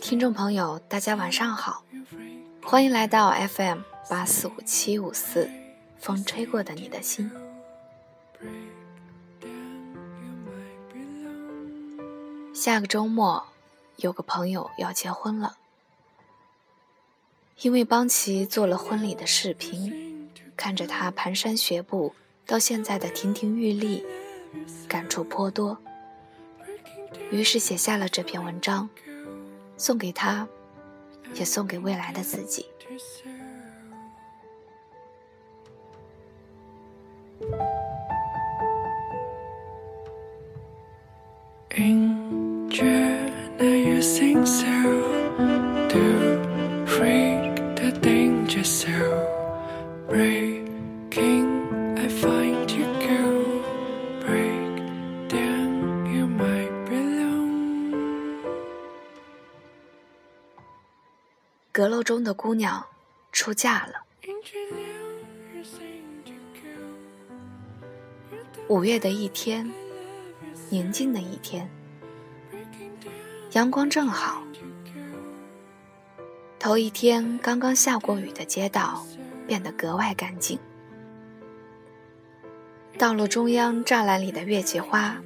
听众朋友大家晚上好欢迎来到 fm 八四五七五四风吹过的你的心。下个周末，有个朋友要结婚了，因为帮其做了婚礼的视频，看着他蹒跚学步到现在的亭亭玉立，感触颇多，于是写下了这篇文章。送给他，也送给未来的自己。Think so do freak the danger so. Breaking i find you go break down you might belong. 隔楼中的姑娘出嫁了。五月的一天，宁静的一天。阳光正好。头一天刚刚下过雨的街道变得格外干净。道路中央栅栏里的月季花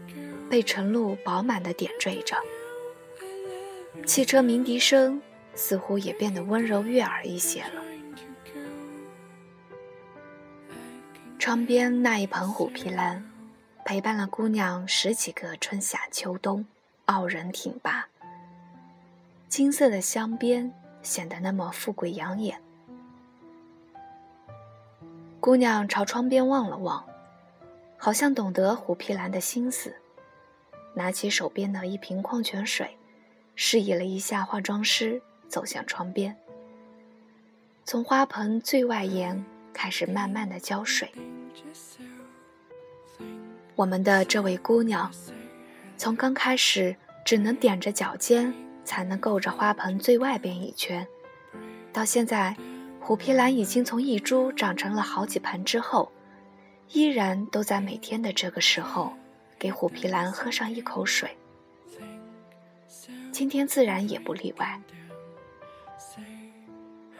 被晨露饱满的点缀着。汽车鸣笛声。似乎也变得温柔悦耳一些了。窗边那一盆虎皮兰，陪伴了姑娘十几个春夏秋冬，傲人挺拔。金色的镶边显得那么富贵养眼。姑娘朝窗边望了望，好像懂得虎皮兰的心思，拿起手边的一瓶矿泉水，示意了一下化妆师。走向窗边，从花盆最外沿开始慢慢的浇水。我们的这位姑娘，从刚开始只能踮着脚尖才能够着花盆最外边一圈，到现在虎皮兰已经从一株长成了好几盆之后，依然都在每天的这个时候给虎皮兰喝上一口水。今天自然也不例外。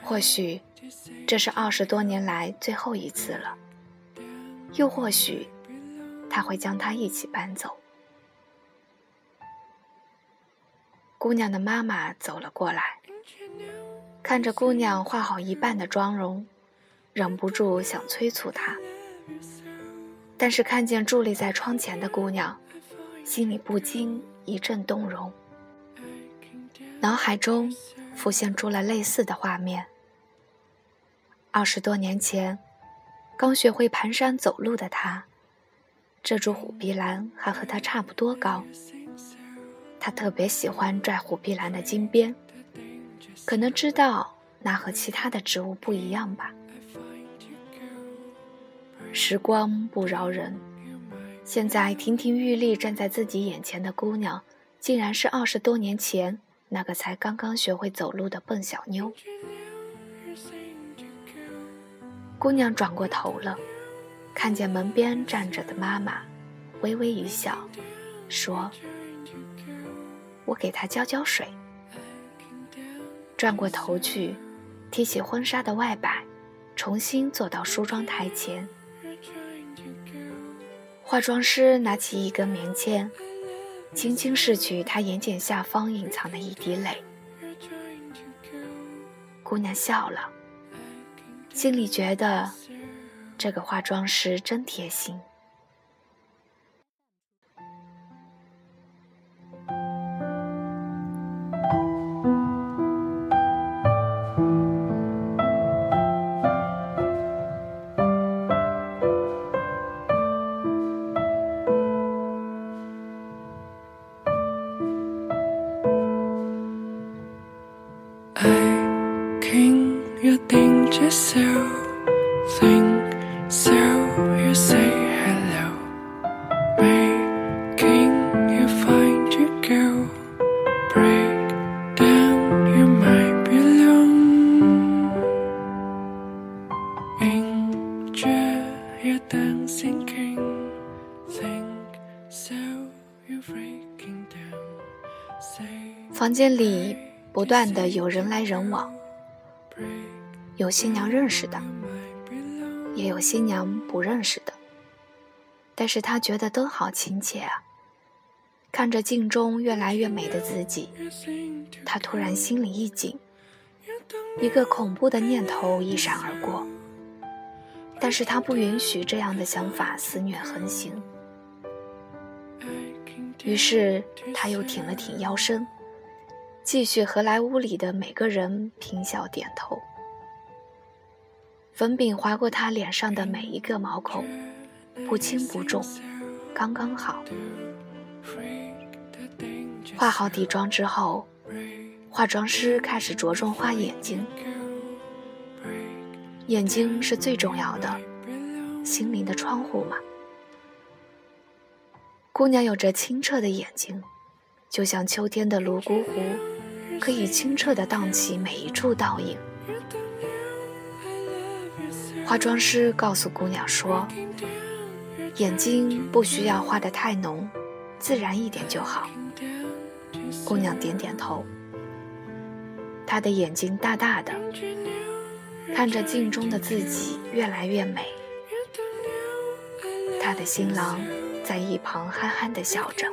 或许，这是二十多年来最后一次了。又或许，他会将它一起搬走。姑娘的妈妈走了过来，看着姑娘画好一半的妆容，忍不住想催促她。但是看见伫立在窗前的姑娘，心里不禁一阵动容，脑海中浮现出了类似的画面。二十多年前，刚学会蹒跚走路的她，这株虎皮兰还和她差不多高。他特别喜欢拽虎皮兰的金边，可能知道那和其他的植物不一样吧。时光不饶人，现在亭亭玉立站在自己眼前的姑娘，竟然是二十多年前那个才刚刚学会走路的笨小妞。姑娘转过头了，看见门边站着的妈妈，微微一笑，说：“我给她浇浇水。”转过头去，提起婚纱的外摆，重新坐到梳妆台前。化妆师拿起一根棉签，轻轻拭去她眼睑下方隐藏的一滴泪。姑娘笑了。心里觉得，这个化妆师真贴心。房间里不断的有人来人往，有新娘认识的，也有新娘不认识的，但是他觉得都好亲切啊。看着镜中越来越美的自己，他突然心里一紧，一个恐怖的念头一闪而过。但是他不允许这样的想法肆虐横行，于是他又挺了挺腰身，继续和来屋里的每个人平笑点头。粉饼划过他脸上的每一个毛孔，不轻不重，刚刚好。化好底妆之后，化妆师开始着重画眼睛。眼睛是最重要的，心灵的窗户嘛。姑娘有着清澈的眼睛，就像秋天的泸沽湖，可以清澈的荡起每一处倒影。化妆师告诉姑娘说：“眼睛不需要画的太浓，自然一点就好。”姑娘点点头。她的眼睛大大的。看着镜中的自己越来越美，他的新郎在一旁憨憨地笑着。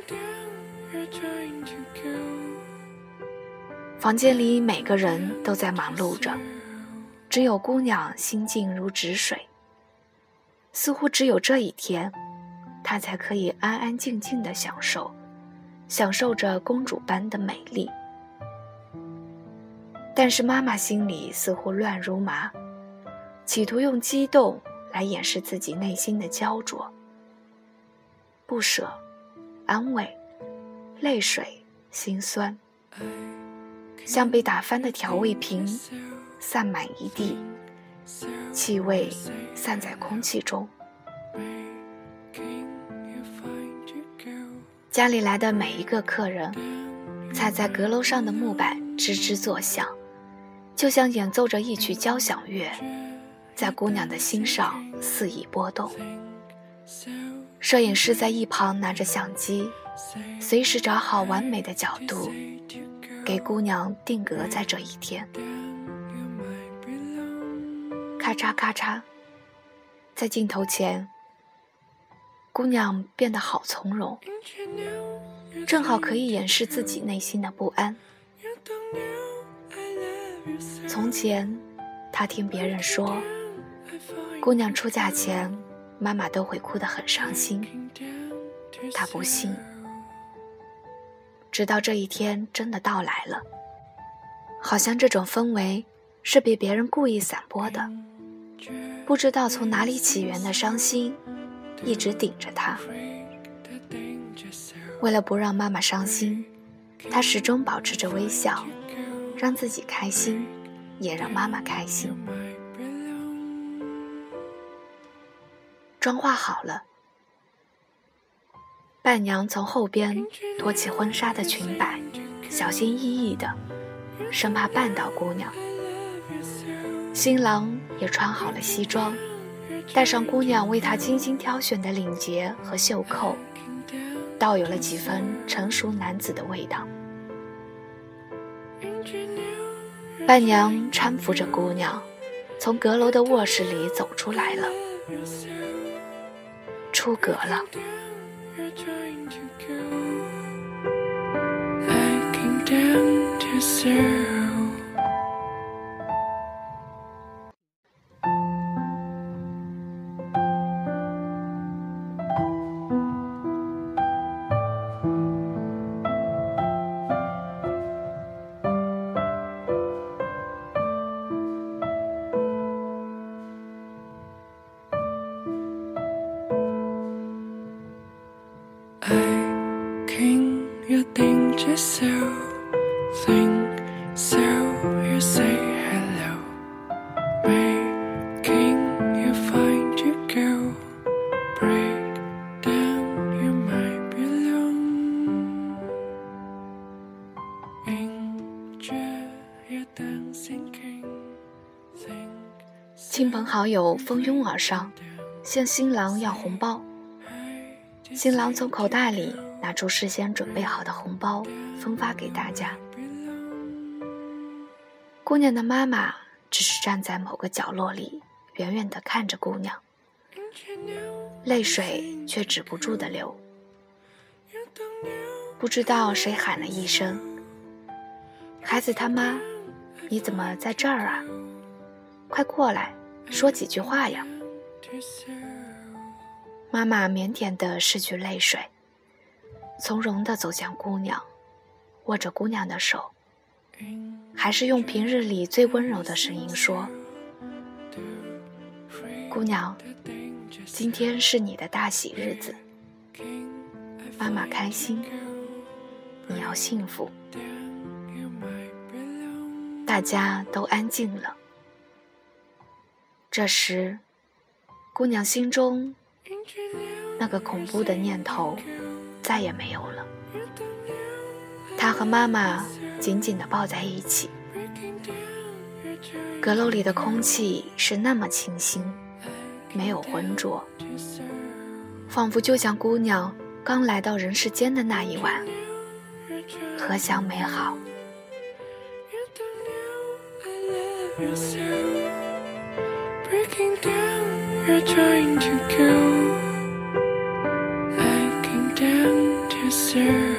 房间里每个人都在忙碌着，只有姑娘心静如止水。似乎只有这一天，她才可以安安静静地享受，享受着公主般的美丽。但是妈妈心里似乎乱如麻，企图用激动来掩饰自己内心的焦灼、不舍、安慰、泪水、心酸，像被打翻的调味瓶，散满一地，气味散在空气中。家里来的每一个客人，踩在阁楼上的木板，吱吱作响。就像演奏着一曲交响乐，在姑娘的心上肆意波动。摄影师在一旁拿着相机，随时找好完美的角度，给姑娘定格在这一天。咔嚓咔嚓，在镜头前，姑娘变得好从容，正好可以掩饰自己内心的不安。从前，他听别人说，姑娘出嫁前，妈妈都会哭得很伤心。他不信，直到这一天真的到来了，好像这种氛围是被别人故意散播的。不知道从哪里起源的伤心，一直顶着他。为了不让妈妈伤心，他始终保持着微笑，让自己开心。也让妈妈开心。妆化好了，伴娘从后边托起婚纱的裙摆，小心翼翼的，生怕绊倒姑娘。新郎也穿好了西装，戴上姑娘为他精心挑选的领结和袖扣，倒有了几分成熟男子的味道。伴娘搀扶着姑娘，从阁楼的卧室里走出来了，出阁了。you're trying to go. I came down to serve. 亲朋好友蜂拥而上，向新郎要红包。新郎从口袋里拿出事先准备好的红包，分发给大家。姑娘的妈妈只是站在某个角落里，远远地看着姑娘，泪水却止不住的流。不知道谁喊了一声：“孩子他妈，你怎么在这儿啊？快过来，说几句话呀！”妈妈腼腆地拭去泪水，从容地走向姑娘，握着姑娘的手，还是用平日里最温柔的声音说：“姑娘，今天是你的大喜日子，妈妈开心，你要幸福。”大家都安静了。这时，姑娘心中那个恐怖的念头再也没有了。她和妈妈紧紧地抱在一起，阁楼里的空气是那么清新，没有浑浊，仿佛就像姑娘刚来到人世间的那一晚，何祥美好。Breaking down, you're trying to go, looking down to zero.